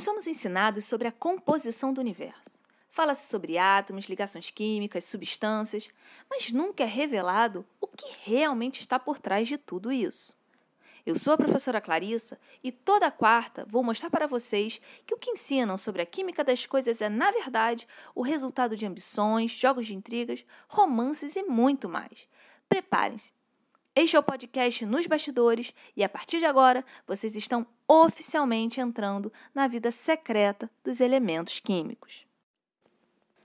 Nós somos ensinados sobre a composição do universo. Fala-se sobre átomos, ligações químicas, substâncias, mas nunca é revelado o que realmente está por trás de tudo isso. Eu sou a professora Clarissa e toda quarta vou mostrar para vocês que o que ensinam sobre a química das coisas é, na verdade, o resultado de ambições, jogos de intrigas, romances e muito mais. Preparem-se. Este é o podcast Nos Bastidores e a partir de agora vocês estão oficialmente entrando na vida secreta dos elementos químicos.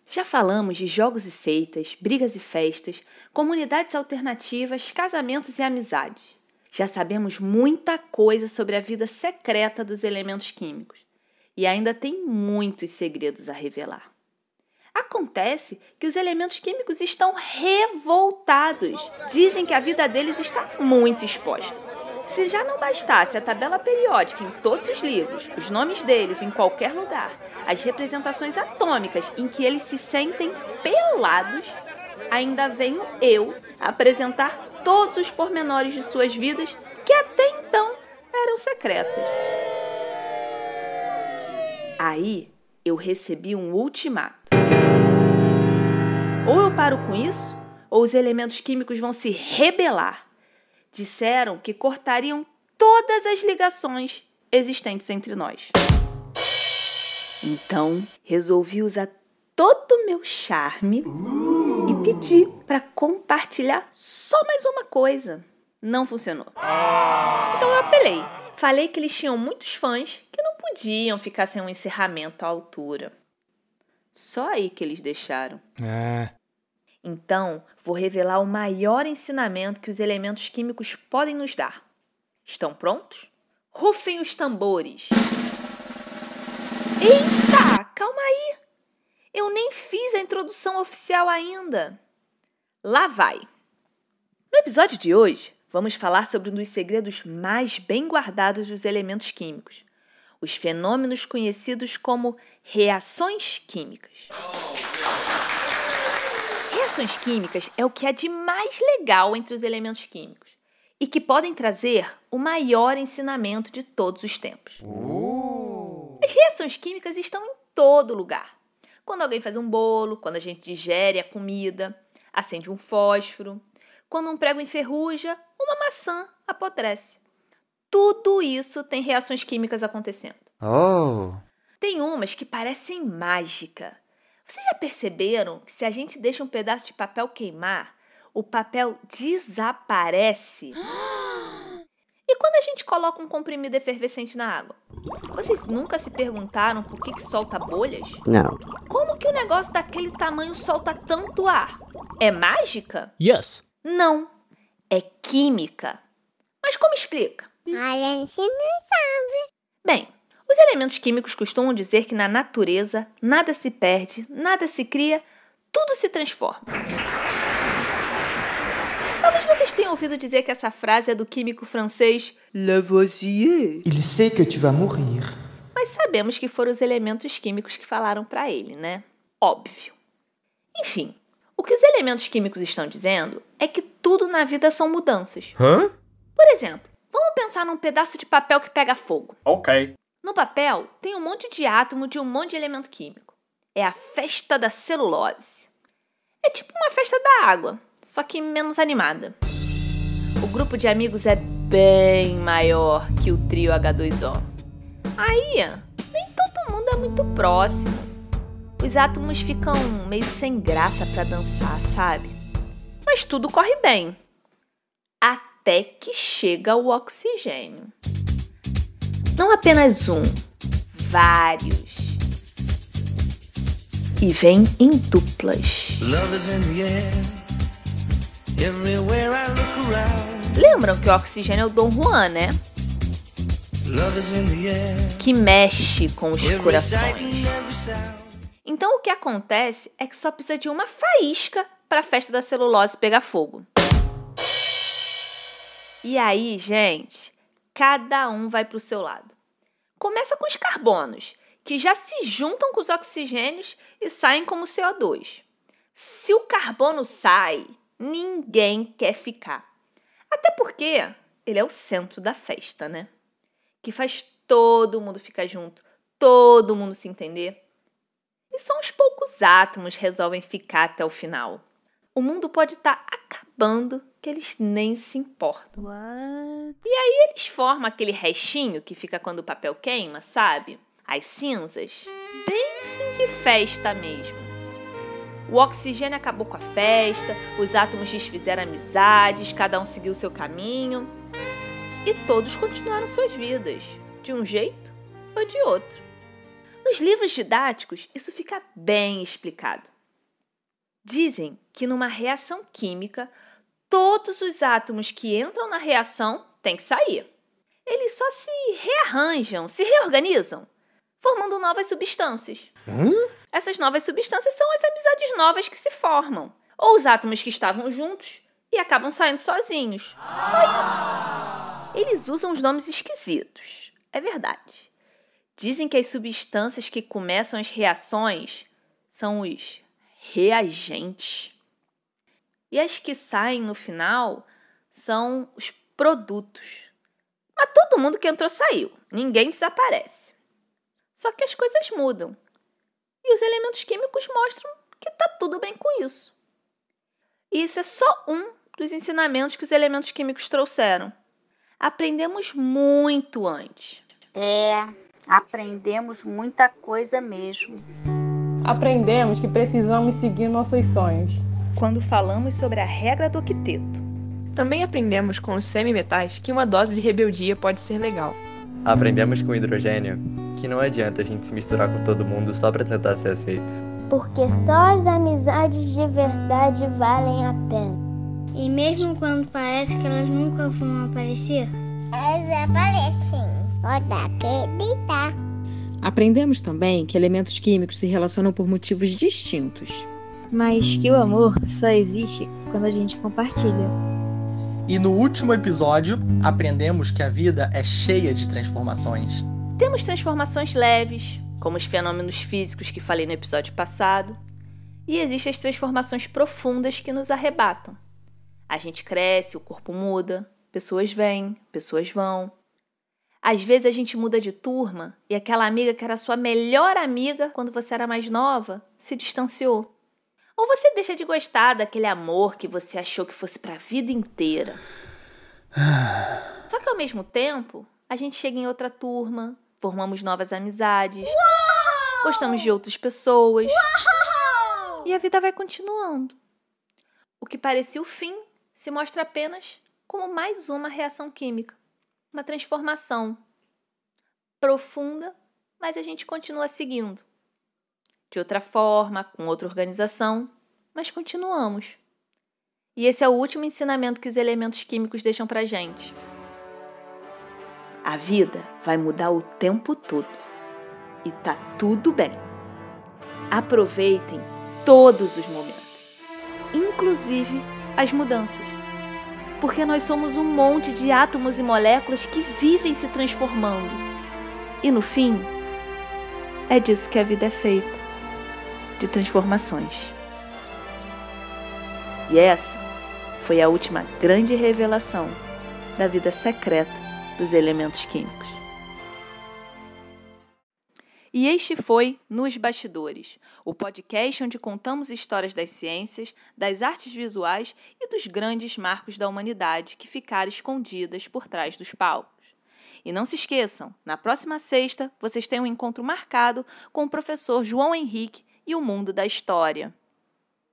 Já falamos de jogos e seitas, brigas e festas, comunidades alternativas, casamentos e amizades. Já sabemos muita coisa sobre a vida secreta dos elementos químicos e ainda tem muitos segredos a revelar. Acontece que os elementos químicos estão revoltados. Dizem que a vida deles está muito exposta. Se já não bastasse a tabela periódica em todos os livros, os nomes deles em qualquer lugar, as representações atômicas em que eles se sentem pelados, ainda venho eu apresentar todos os pormenores de suas vidas que até então eram secretas. Aí eu recebi um ultimato. Ou eu paro com isso, ou os elementos químicos vão se rebelar. Disseram que cortariam todas as ligações existentes entre nós. Então, resolvi usar todo o meu charme uh. e pedi para compartilhar só mais uma coisa. Não funcionou. Então eu apelei. Falei que eles tinham muitos fãs que não podiam ficar sem um encerramento à altura. Só aí que eles deixaram. É. Então, vou revelar o maior ensinamento que os elementos químicos podem nos dar. Estão prontos? Rufem os tambores. Eita, calma aí. Eu nem fiz a introdução oficial ainda. Lá vai! No episódio de hoje, vamos falar sobre um dos segredos mais bem guardados dos elementos químicos: os fenômenos conhecidos como reações químicas. Reações químicas é o que há de mais legal entre os elementos químicos e que podem trazer o maior ensinamento de todos os tempos. Uh. As reações químicas estão em todo lugar quando alguém faz um bolo, quando a gente digere a comida, acende um fósforo, quando um prego enferruja, uma maçã apodrece. Tudo isso tem reações químicas acontecendo. Oh. Tem umas que parecem mágica. Vocês já perceberam que se a gente deixa um pedaço de papel queimar, o papel desaparece? E quando a gente coloca um comprimido efervescente na água? Vocês nunca se perguntaram por que, que solta bolhas? Não. Como que o um negócio daquele tamanho solta tanto ar? É mágica? Yes. Não. É química. Mas como explica? A gente não sabe. Bem, os elementos químicos costumam dizer que na natureza nada se perde, nada se cria, tudo se transforma. Talvez vocês tenham ouvido dizer que essa frase é do químico francês Lavoisier. Il sait que tu vas mourir. Mas sabemos que foram os elementos químicos que falaram para ele, né? Óbvio. Enfim, o que os elementos químicos estão dizendo é que tudo na vida são mudanças. Hã? Por exemplo, vamos pensar num pedaço de papel que pega fogo. Ok. No papel tem um monte de átomo de um monte de elemento químico. É a festa da celulose. É tipo uma festa da água, só que menos animada. O grupo de amigos é bem maior que o trio H2O. Aí, nem todo mundo é muito próximo. Os átomos ficam meio sem graça para dançar, sabe? Mas tudo corre bem. Até que chega o oxigênio. Não apenas um, vários. E vem em duplas. Lembram que o oxigênio é o Dom Juan, né? Que mexe com os corações. Então o que acontece é que só precisa de uma faísca para a festa da celulose pegar fogo. E aí, gente, cada um vai para o seu lado. Começa com os carbonos, que já se juntam com os oxigênios e saem como CO2. Se o carbono sai, ninguém quer ficar. Até porque ele é o centro da festa, né? Que faz todo mundo ficar junto, todo mundo se entender. E só uns poucos átomos resolvem ficar até o final. O mundo pode estar tá acabando que eles nem se importam. What? E aí eles formam aquele restinho que fica quando o papel queima, sabe? As cinzas. Bem fim de festa mesmo. O oxigênio acabou com a festa, os átomos desfizeram amizades, cada um seguiu seu caminho. E todos continuaram suas vidas, de um jeito ou de outro. Nos livros didáticos, isso fica bem explicado. Dizem que numa reação química, todos os átomos que entram na reação têm que sair. Eles só se rearranjam, se reorganizam, formando novas substâncias. Hum? Essas novas substâncias são as amizades novas que se formam, ou os átomos que estavam juntos e acabam saindo sozinhos. Só isso. Eles usam os nomes esquisitos, é verdade. Dizem que as substâncias que começam as reações são os reagentes. E as que saem no final são os produtos. Mas todo mundo que entrou saiu, ninguém desaparece. Só que as coisas mudam. E os elementos químicos mostram que está tudo bem com isso. E isso é só um dos ensinamentos que os elementos químicos trouxeram. Aprendemos muito antes. É, aprendemos muita coisa mesmo. Aprendemos que precisamos seguir nossos sonhos. Quando falamos sobre a regra do octeto. Também aprendemos com os semimetais que uma dose de rebeldia pode ser legal. Aprendemos com o hidrogênio que não adianta a gente se misturar com todo mundo só para tentar ser aceito. Porque só as amizades de verdade valem a pena. E mesmo quando parece que elas nunca vão aparecer, elas aparecem. Pode acreditar. Aprendemos também que elementos químicos se relacionam por motivos distintos. Mas que o amor só existe quando a gente compartilha. E no último episódio, aprendemos que a vida é cheia de transformações. Temos transformações leves, como os fenômenos físicos que falei no episódio passado, e existem as transformações profundas que nos arrebatam. A gente cresce, o corpo muda, pessoas vêm, pessoas vão. Às vezes a gente muda de turma e aquela amiga que era sua melhor amiga quando você era mais nova se distanciou. Ou você deixa de gostar daquele amor que você achou que fosse para a vida inteira. Só que ao mesmo tempo, a gente chega em outra turma, formamos novas amizades, Uau! gostamos de outras pessoas. Uau! E a vida vai continuando. O que parecia o fim se mostra apenas como mais uma reação química uma transformação profunda, mas a gente continua seguindo. De outra forma, com outra organização, mas continuamos. E esse é o último ensinamento que os elementos químicos deixam pra gente. A vida vai mudar o tempo todo. E tá tudo bem. Aproveitem todos os momentos, inclusive as mudanças porque nós somos um monte de átomos e moléculas que vivem se transformando. E no fim, é disso que a vida é feita de transformações. E essa foi a última grande revelação da vida secreta dos elementos químicos. E este foi Nos Bastidores, o podcast onde contamos histórias das ciências, das artes visuais e dos grandes marcos da humanidade que ficaram escondidas por trás dos palcos. E não se esqueçam, na próxima sexta vocês têm um encontro marcado com o professor João Henrique e o mundo da história.